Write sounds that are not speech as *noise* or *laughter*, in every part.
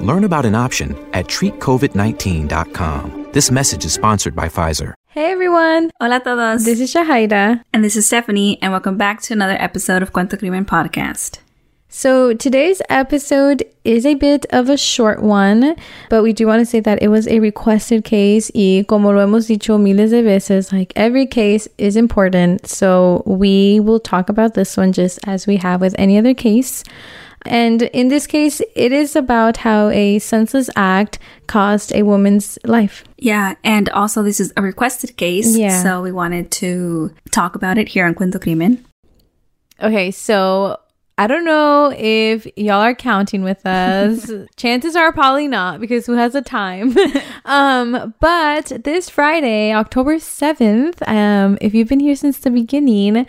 Learn about an option at treatcovid19.com. This message is sponsored by Pfizer. Hey everyone! Hola a todos. This is Shahida. And this is Stephanie, and welcome back to another episode of Cuento Crimen Podcast. So today's episode is a bit of a short one, but we do want to say that it was a requested case y como lo hemos dicho miles de veces, like every case is important. So we will talk about this one just as we have with any other case. And in this case, it is about how a senseless act cost a woman's life. Yeah, and also this is a requested case, Yeah. so we wanted to talk about it here on Cuento Crimen. Okay, so I don't know if y'all are counting with us. *laughs* Chances are probably not because who has the time? *laughs* um, but this Friday, October 7th, um, if you've been here since the beginning,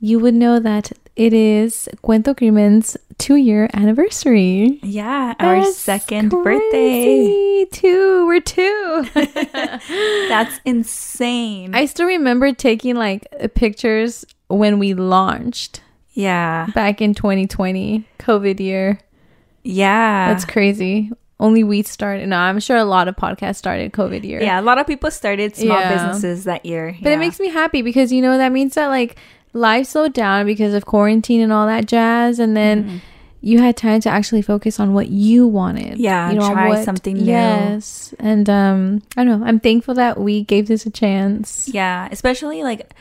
you would know that it is Cuento Crimen's two year anniversary. Yeah, our That's second birthday. crazy. Two. We're two. *laughs* That's insane. I still remember taking like pictures when we launched yeah, back in 2020, COVID year. yeah. That's crazy. Only we started. No, I'm sure a lot of podcasts started COVID year. yeah, a lot of people started small Yeah. businesses that year. But it makes me happy because, you know, that means that like life slowed down because of quarantine and all that jazz. And then Mm-hmm. you had time to actually focus on what you wanted. Yeah, you know, try something new. Yes. And um, I don't know. I'm thankful that we gave this a chance. Yeah, especially like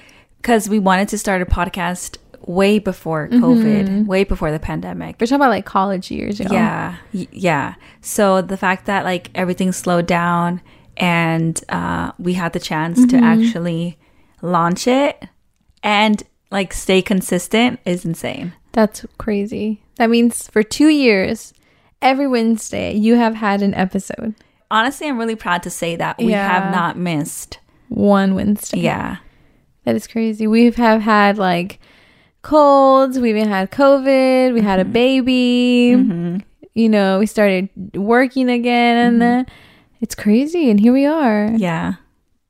because we wanted to start a podcast way before COVID, way before the pandemic. We're talking about like college years. Y'all. Yeah, y- yeah. So the fact that like everything slowed down and uh, we had the chance to actually launch it and like stay consistent is insane. That's crazy. That means for two years, every Wednesday, you have had an episode. Honestly, I'm really proud to say that we Yeah. have not missed. One Wednesday. Yeah, That is crazy. We have had like colds. We even had COVID. We had a mm-hmm. baby. Mm-hmm. You know, we started working again. And then it's crazy. And here we are. yeah,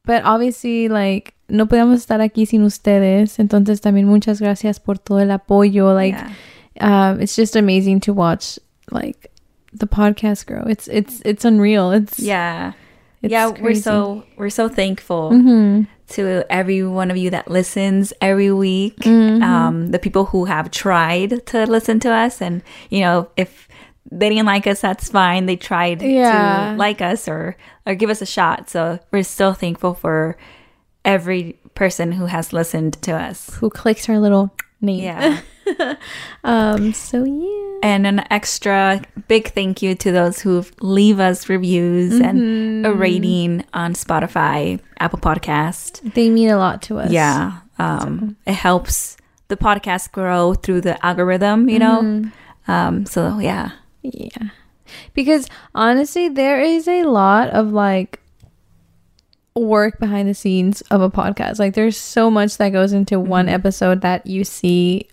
But obviously, like, no podemos estar aquí sin ustedes. Entonces, también muchas gracias por todo el apoyo. Like, yeah. um, it's just amazing to watch, like, the podcast grow. It's it's it's unreal. It's yeah. It's yeah, we're so we're so thankful Mhm. to every one of you that listens every week. Mm-hmm. Um, the people who have tried to listen to us, and you know, if they didn't like us, that's fine. They tried Yeah. to like us or or give us a shot. So we're still thankful for every person who has listened to us. who clicks our little name. Yeah. *laughs* Um. So yeah. And an extra big thank you to those who leave us reviews and a rating on Spotify, Apple Podcast. They mean a lot to us. Yeah. Um, it helps the podcast grow through the algorithm, you know? Um, so yeah. Yeah. Because honestly, there is a lot of like work behind the scenes of a podcast. Like there's so much that goes into mm-hmm. one episode that you see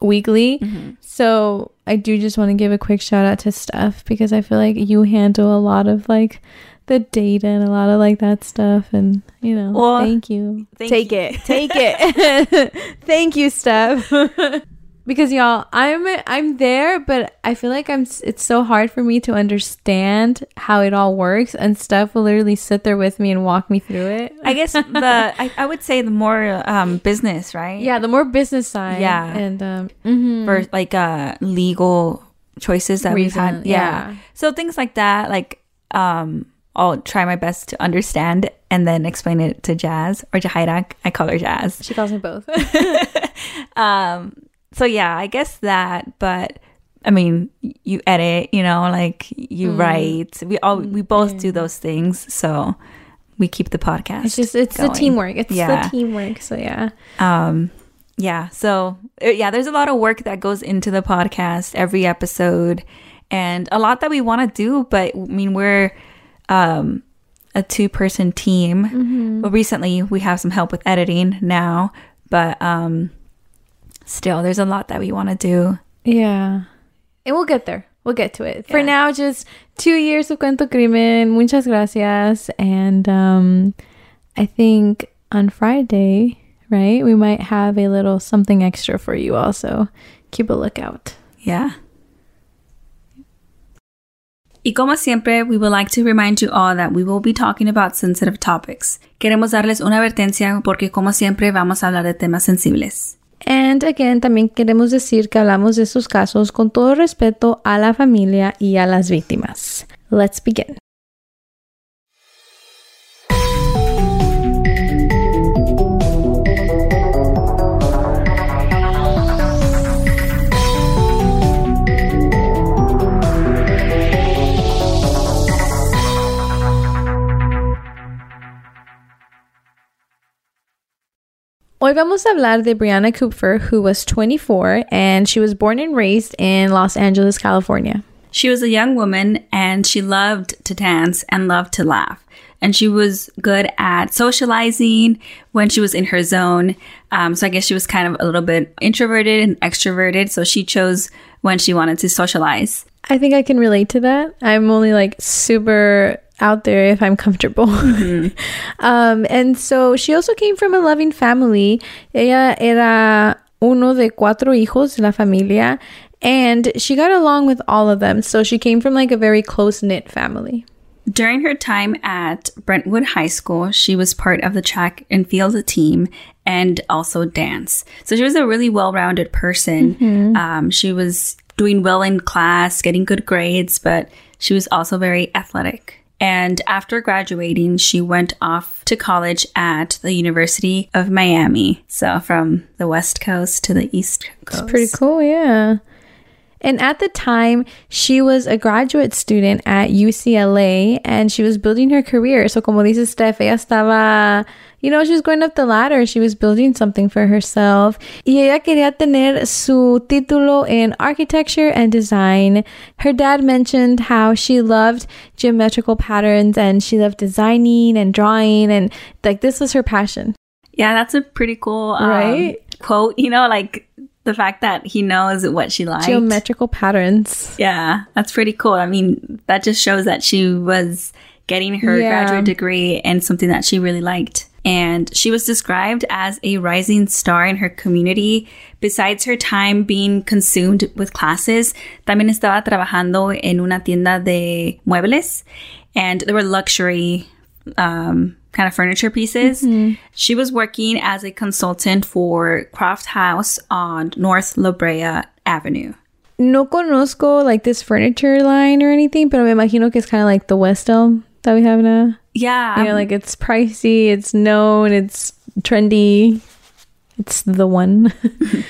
weekly. Mm-hmm. So I do just want to give a quick shout out to Steph because I feel like you handle a lot of like the data and a lot of like that stuff. And, you know, Well, thank you. thank take you. it. Take it. *laughs* *laughs* thank you, Steph. *laughs* because y'all, I'm I'm there, but I feel like I'm it's so hard for me to understand how it all works and Steph will literally sit there with me and walk me through it. I guess the I, I would say the more um, business, right? yeah, the more business side. Yeah. And um mhm. For like uh legal choices that we've had. Yeah. yeah. So things like that, like um I'll try my best to understand and then explain it to Jazz or Jahaira. I call her Jazz. she calls me both. *laughs* Um so yeah, I guess that, but I mean, you edit, you know, like you Mm. write. We all we both do those things, so we keep the podcast. it's just it's the teamwork. It's Yeah. the teamwork. So yeah. um yeah so uh, yeah there's a lot of work that goes into the podcast every episode and a lot that we want to do but i mean we're um a two person team but recently we have some help with editing now but um still there's a lot that we want to do Yeah. And we'll get there. We'll get to it. For now, just two years of Cuento Crimen. Muchas gracias. And um, I think on Friday, right, we might have a little something extra for you also. Keep a lookout. Yeah. Y como siempre, we would like to remind you all that we will be talking about sensitive topics. Queremos darles una advertencia porque como siempre vamos a hablar de temas sensibles. And again, también queremos decir que hablamos de estos casos con todo respeto a la familia y a las víctimas. Let's begin. Hoy vamos a hablar de Brianna Kupfer, who was 24 and she was born and raised in Los Angeles, California. She was a young woman and she loved to dance and loved to laugh. And she was good at socializing when she was in her zone. Um, so I guess she was kind of a little bit introverted and extroverted. So she chose when she wanted to socialize. I think I can relate to that. I'm only like super out there if I'm comfortable. *laughs* um, and so she also came from a loving family. Ella era uno de cuatro hijos de la familia, and she got along with all of them. So she came from like a very close knit family. During her time at Brentwood High School, she was part of the track and field team and also dance. So she was a really well rounded person. Um, she was doing well in class, getting good grades, but she was also very athletic. And after graduating, she went off to college at the University of Miami. So from the West Coast to the East Coast. It's pretty cool, yeah. And at the time, she was a graduate student at UCLA and she was building her career. So, como dice Steph, ella estaba, you know, she was going up the ladder. She was building something for herself. Y ella quería tener su título in architecture and design. Her dad mentioned how she loved geometrical patterns and she loved designing and drawing. And like, this was her passion. Yeah, that's a pretty cool um, Right? quote. You know, like the fact that he knows what she likes. Geometrical patterns. Yeah, that's pretty cool. I mean, that just shows that she was getting her Yeah. graduate degree and something that she really liked. And she was described as a rising star in her community. Besides her time being consumed with classes, también estaba trabajando en una tienda de muebles and there were luxury um, kind of furniture pieces. She was working as a consultant for Croft House on North La Brea Avenue. No conozco like this furniture line or anything, pero me imagino que es kind of like the West Elm that we have now. Yeah, You know, like it's pricey, it's known, it's trendy, it's the one. *laughs*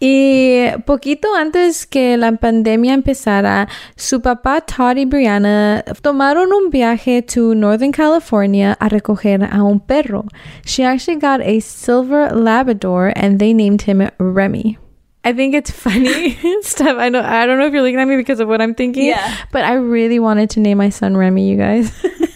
y poquito antes que la pandemia empezara, su papá Todd y Brianna tomaron un viaje to Northern California a recoger a un perro. She actually got a silver Labrador and they named him Remy. I think it's funny *laughs* Steph. I know I don't know if you're looking at me because of what I'm thinking. Yeah. But I really wanted to name my son Remy, you guys. *laughs*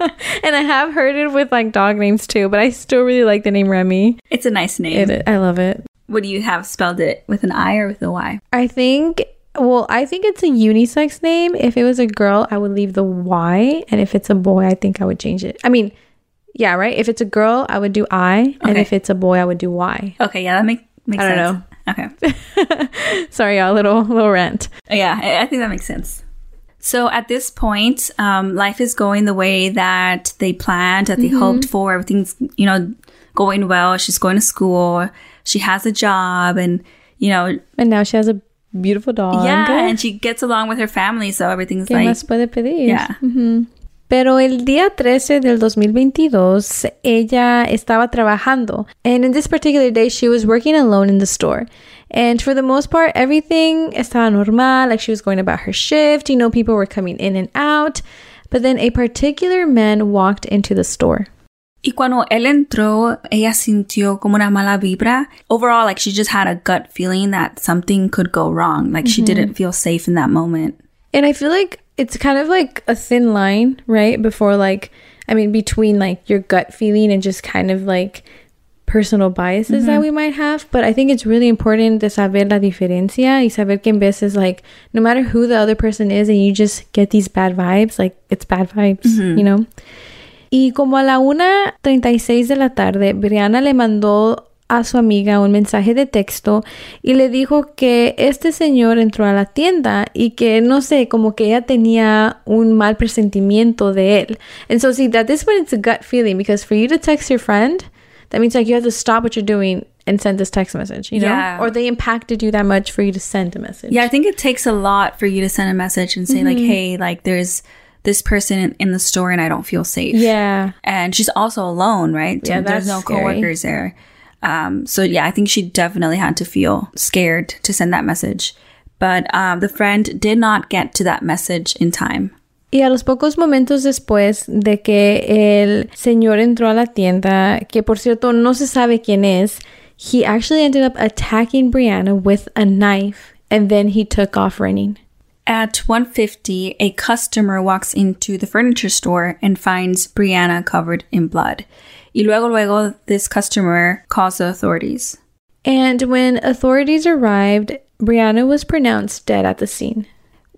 *laughs* and I have heard it with like dog names too, but I still really like the name Remy. It's a nice name. It, I love it. Would you have spelled it with an I or with a Y? I think well, I think it's a unisex name. If it was a girl, I would leave the Y, and if it's a boy, I think I would change it. I mean, yeah, right. If it's a girl, I would do I, and if it's a boy, I would do Y. Okay, yeah, that make, makes I don't sense. Okay. *laughs* Sorry, y'all, little little rant. Yeah, I, I think that makes sense. So at this point, um, life is going the way that they planned, that they hoped for. Everything's, you know, going well. She's going to school. She has a job and, you know, And now she has a beautiful dog. yeah, and she gets along with her family. So everything's ¿Qué like, más puede pedir? yeah. Pero el día 13 del 2022, ella estaba trabajando. And in this particular day, she was working alone in the store. And for the most part, everything estaba normal. Like she was going about her shift. You know, people were coming in and out. But then a particular man walked into the store. Y cuando él entró, ella sintió como una mala vibra. Overall, like she just had a gut feeling that something could go wrong. Like she mm-hmm. didn't feel safe in that moment. And I feel like it's kind of like a thin line, right? Before, like, I mean, between like your gut feeling and just kind of like personal biases that mm-hmm. we might have. But I think it's really important to saber la diferencia y saber que en veces, like, no matter who the other person is and you just get these bad vibes, like, it's bad vibes, mm-hmm. you know? Y como a la 1.36 de la tarde, Brianna le mandó a su amiga un mensaje de texto y le dijo que este señor entró a la tienda y que no sé, como que ella tenía un mal presentimiento de él. And so see that this one it's a gut feeling because for you to text your friend, that means like you have to stop what you're doing and send this text message, you know? Yeah. Or they impacted you that much for you to send a message. Yeah, I think it takes a lot for you to send a message and say, like, hey, like, there's this person in, the store and I don't feel safe. Yeah. And she's also alone, right? Yeah, There's no scary. coworkers there. Um, so, yeah, I think she definitely had to feel scared to send that message. But um, the friend did not get to that message in time. Y a los pocos momentos después de que el señor entró a la tienda, que por cierto no se sabe quién es, he actually ended up attacking Brianna with a knife and then he took off running. At 150, a customer walks into the furniture store and finds Brianna covered in blood. Y luego, luego, this customer calls the authorities. And when authorities arrived, Brianna was pronounced dead at the scene.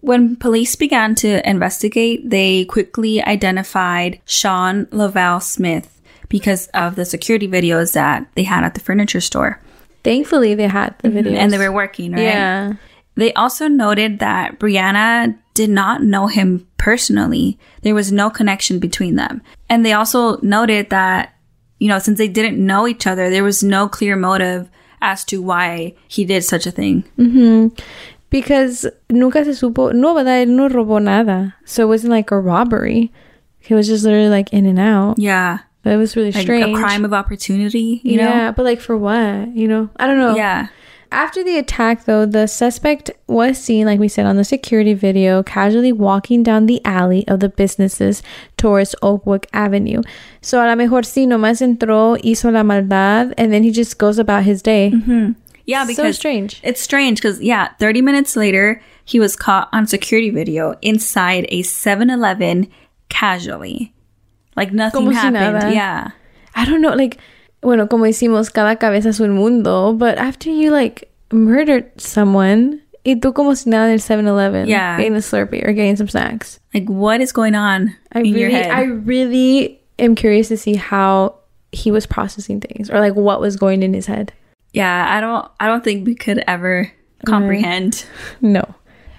When police began to investigate, they quickly identified Sean Laval Smith because of the security videos that they had at the furniture store. Thankfully, they had the videos. And they were working, right? Yeah. They also noted that Brianna did not know him personally. There was no connection between them. And they also noted that, you know, since they didn't know each other, there was no clear motive as to why he did such a thing. Hmm. Because nunca se supo, no, ¿verdad? Él no robó nada. So it wasn't like a robbery. He was just literally like in and out. Yeah. But it was really Like strange. a crime of opportunity, you yeah, know? but like for what? You know? I don't know. Yeah. After the attack, though, the suspect was seen, like we said on the security video, casually walking down the alley of the businesses towards Oakwood Avenue. So a lo mejor sí, nomás entró, hizo la maldad, and then he just goes about his day. Mm-hmm. Yeah, because So strange. It's strange because yeah, 30 minutes later, he was caught on security video inside a 7-Eleven casually. Like nothing Como happened. nada. Yeah. I don't know, like, bueno, como decimos, cada cabeza es un mundo, but after you, like, murdered someone, y tú como si nada en el 7-Eleven, Yeah. getting a Slurpee or getting some snacks. Like what is going on I in really, your head? I really am curious to see how he was processing things or like what was going in his head. yeah, I don't I don't think we could ever comprehend. No.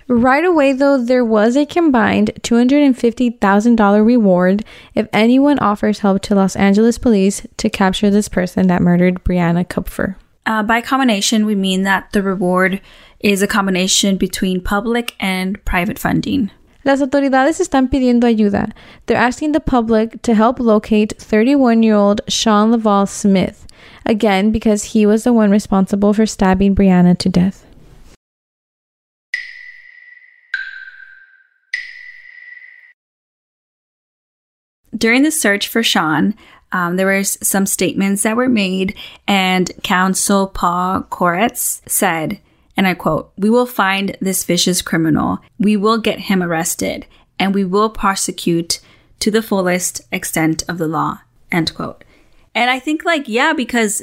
Right away, though, there was a combined $250,000 reward if anyone offers help to Los Angeles police to capture this person that murdered Brianna Kupfer. Uh, by combination, we mean that the reward is a combination between public and private funding. Las autoridades están pidiendo ayuda. They're asking the public to help locate 31 year old Sean Laval Smith, again, because he was the one responsible for stabbing Brianna to death. During the search for Sean, um, there were some statements that were made, and council Paul Koretz said, and I quote, We will find this vicious criminal. We will get him arrested, and we will prosecute to the fullest extent of the law. End quote. And I think, like, yeah, because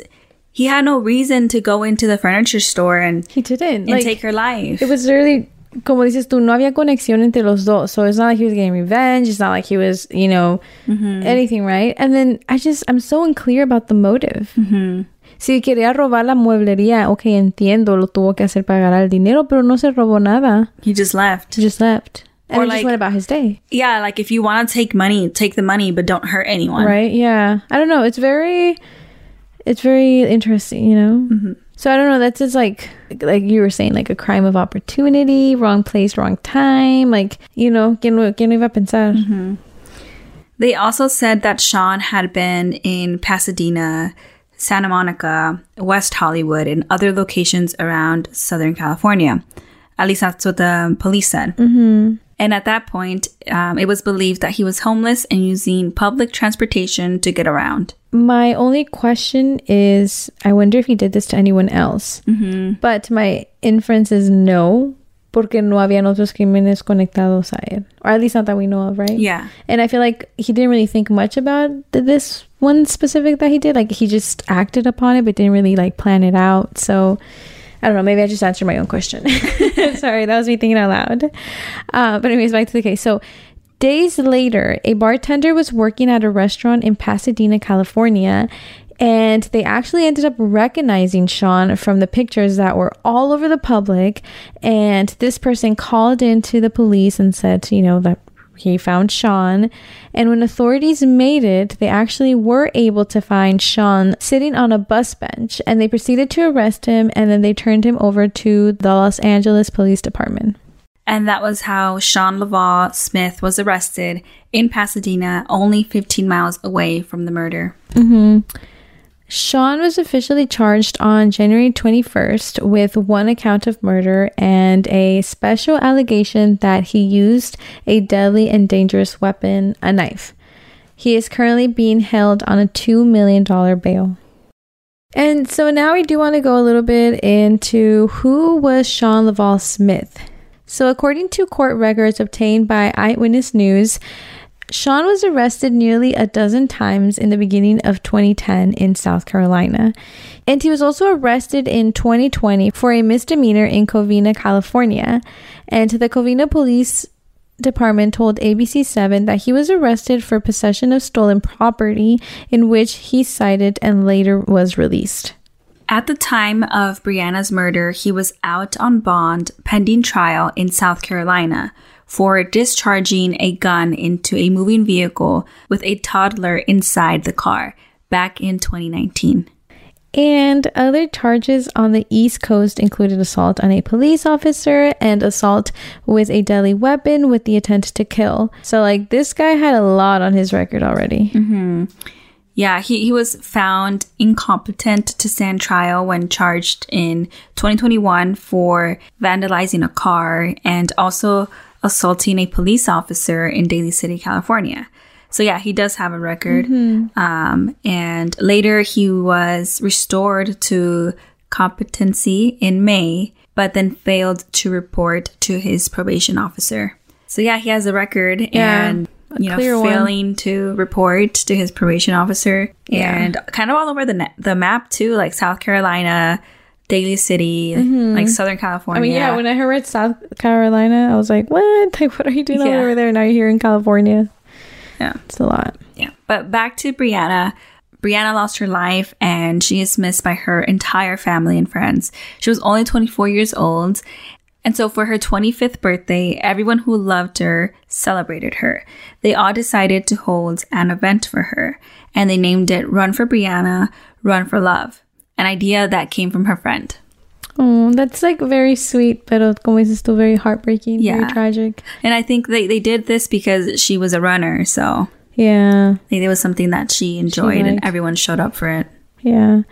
he had no reason to go into the furniture store and, He didn't. and take her life. It was literally como dices tú, no había conexión entre los dos. So it's not like he was getting revenge. It's not like he was, you know, mm-hmm. anything, right? And then I just, I'm so unclear about the motive. Mm-hmm. Si quería robar la mueblería, ok, entiendo, lo tuvo que hacer para ganar el dinero, pero no se robó nada. He just left. He just left. And Or he like- just went about his day. Yeah, like if you want to take money, take the money, but don't hurt anyone. Right? Yeah. I don't know. It's very, it's very interesting, you know? Mm-hmm. So I don't know. That's just like, like you were saying, like a crime of opportunity, wrong place, wrong time. Like, you know, ¿quién, quién iba a pensar? They also said that Sean had been in Pasadena, Santa Monica, West Hollywood, and other locations around Southern California. At least that's what the police said. Mm-hmm. And at that point, um, it was believed that he was homeless and using public transportation to get around. My only question is I wonder if he did this to anyone else. But my inference is no, porque no habían otros crímenes conectados a él. Or at least not that we know of, right? Yeah. And I feel like he didn't really think much about th- this one specific that he did. Like he just acted upon it, but didn't really like plan it out. So I don't know. Maybe I just answered my own question. *laughs* Sorry, that was me thinking out loud. Uh, but anyways, back to the case. So days later, a bartender was working at a restaurant in Pasadena, California. And they actually ended up recognizing Sean from the pictures that were all over the public. And this person called into the police and said, you know, that he found Sean. And when authorities made it, they actually were able to find Sean sitting on a bus bench and they proceeded to arrest him and then they turned him over to the Los Angeles Police Department. And that was how Sean Laval Smith was arrested in Pasadena, only 15 miles away from the murder. Mm-hmm. Sean was officially charged on January 21st with one account of murder and a special allegation that he used a deadly and dangerous weapon, a knife. He is currently being held on a $2 million bail. And so now we do want to go a little bit into who was Sean Laval Smith. So, according to court records obtained by Eyewitness News, Sean was arrested nearly a dozen times in the beginning of 2010 in South Carolina. And he was also arrested in 2020 for a misdemeanor in Covina, California. And the Covina Police Department told ABC7 that he was arrested for possession of stolen property, in which he cited and later was released. At the time of Brianna's murder, he was out on bond pending trial in South Carolina for discharging a gun into a moving vehicle with a toddler inside the car back in 2019. And other charges on the East Coast included assault on a police officer and assault with a deadly weapon with the intent to kill. So, like, this guy had a lot on his record already. Mm-hmm. Yeah, he, he was found incompetent to stand trial when charged in 2021 for vandalizing a car and also assaulting a police officer in Daly City, California. So yeah, he does have a record. Um, and later he was restored to competency in May, but then failed to report to his probation officer. So yeah, he has a record Yeah, and you know clear one. failing to report to his probation officer Yeah. and kind of all over the the map too, like South Carolina, Daly City, like Southern California. Mm-hmm. I mean, yeah, when I heard South Carolina, I was like, what? *laughs* Like, what are you doing Yeah. over there? Now you're here in California. yeah. It's a lot. Yeah. But back to Brianna. Brianna lost her life and she is missed by her entire family and friends. She was only 24 years old. And so for her 25th birthday, everyone who loved her celebrated her. They all decided to hold an event for her and they named it Run for Brianna, Run for Love, an idea that came from her friend. Oh, that's like very sweet, but como dices still very heartbreaking, Yeah. very tragic. And I think they, they did this because she was a runner. So Yeah. I think it was something that she enjoyed and everyone showed up for it. Yeah.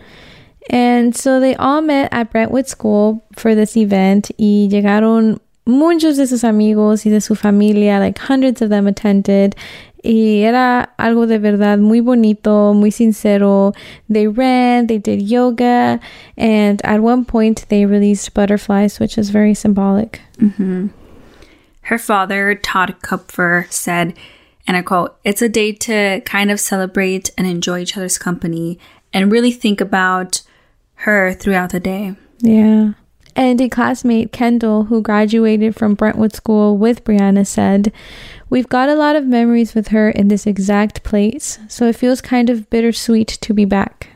And so they all met at Brentwood School for this event y llegaron muchos de sus amigos y de su familia, like hundreds of them attended. Y era algo de verdad muy bonito, muy sincero. They ran, they did yoga, and at one point they released butterflies, which is very symbolic. Mm-hmm. Her father, Todd Kupfer, said, and I quote, It's a day to kind of celebrate and enjoy each other's company and really think about her throughout the day. Yeah. And a classmate, Kendall, who graduated from Brentwood School with Brianna, said, We've got a lot of memories with her in this exact place, so it feels kind of bittersweet to be back.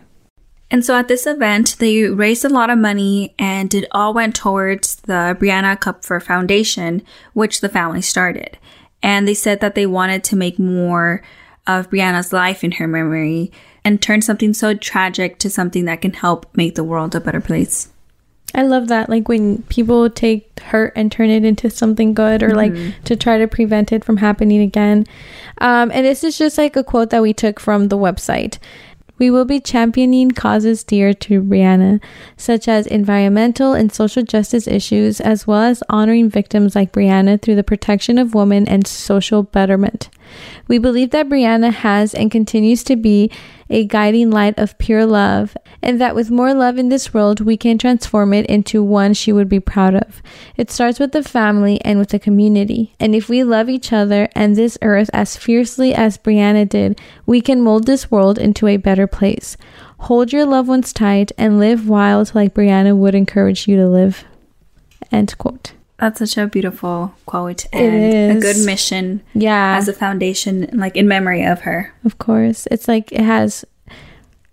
And so at this event, they raised a lot of money and it all went towards the Brianna Kupfer Foundation, which the family started. And they said that they wanted to make more of Brianna's life in her memory and turn something so tragic to something that can help make the world a better place. I love that. Like when people take hurt and turn it into something good or like to try to prevent it from happening again. Um, and this is just like a quote that we took from the website. We will be championing causes dear to Brianna, such as environmental and social justice issues, as well as honoring victims like Brianna through the protection of women and social betterment. We believe that Brianna has and continues to be a guiding light of pure love, and that with more love in this world, we can transform it into one she would be proud of. It starts with the family and with the community. And if we love each other and this earth as fiercely as Brianna did, we can mold this world into a better place. Hold your loved ones tight and live wild like Brianna would encourage you to live. End quote. That's such a beautiful quote and a good mission Yeah. as a foundation, like in memory of her. Of course. It's like it has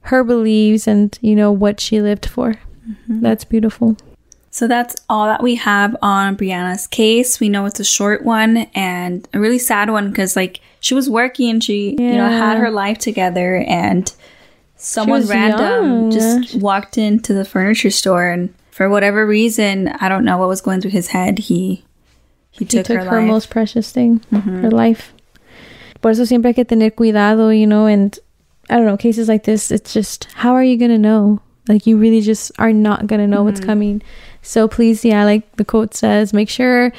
her beliefs and, you know, what she lived for. Mm-hmm. That's beautiful. So that's all that we have on Brianna's case. We know it's a short one and a really sad one because, like, she was working, and she, you know, had her life together, and someone random young. just walked into the furniture store, and for whatever reason, I don't know what was going through his head. He he He took, took, her, most precious thing, mm-hmm. her life. Por eso siempre hay que tener cuidado, you know, and I don't know, cases like this, it's just, how are you going to know? Like, you really just are not going to know what's mm-hmm. coming. So please, yeah, like the quote says, make sure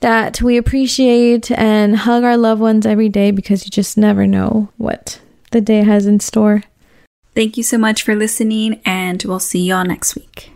that we appreciate and hug our loved ones every day because you just never know what the day has in store. Thank you so much for listening, and we'll see y'all next week.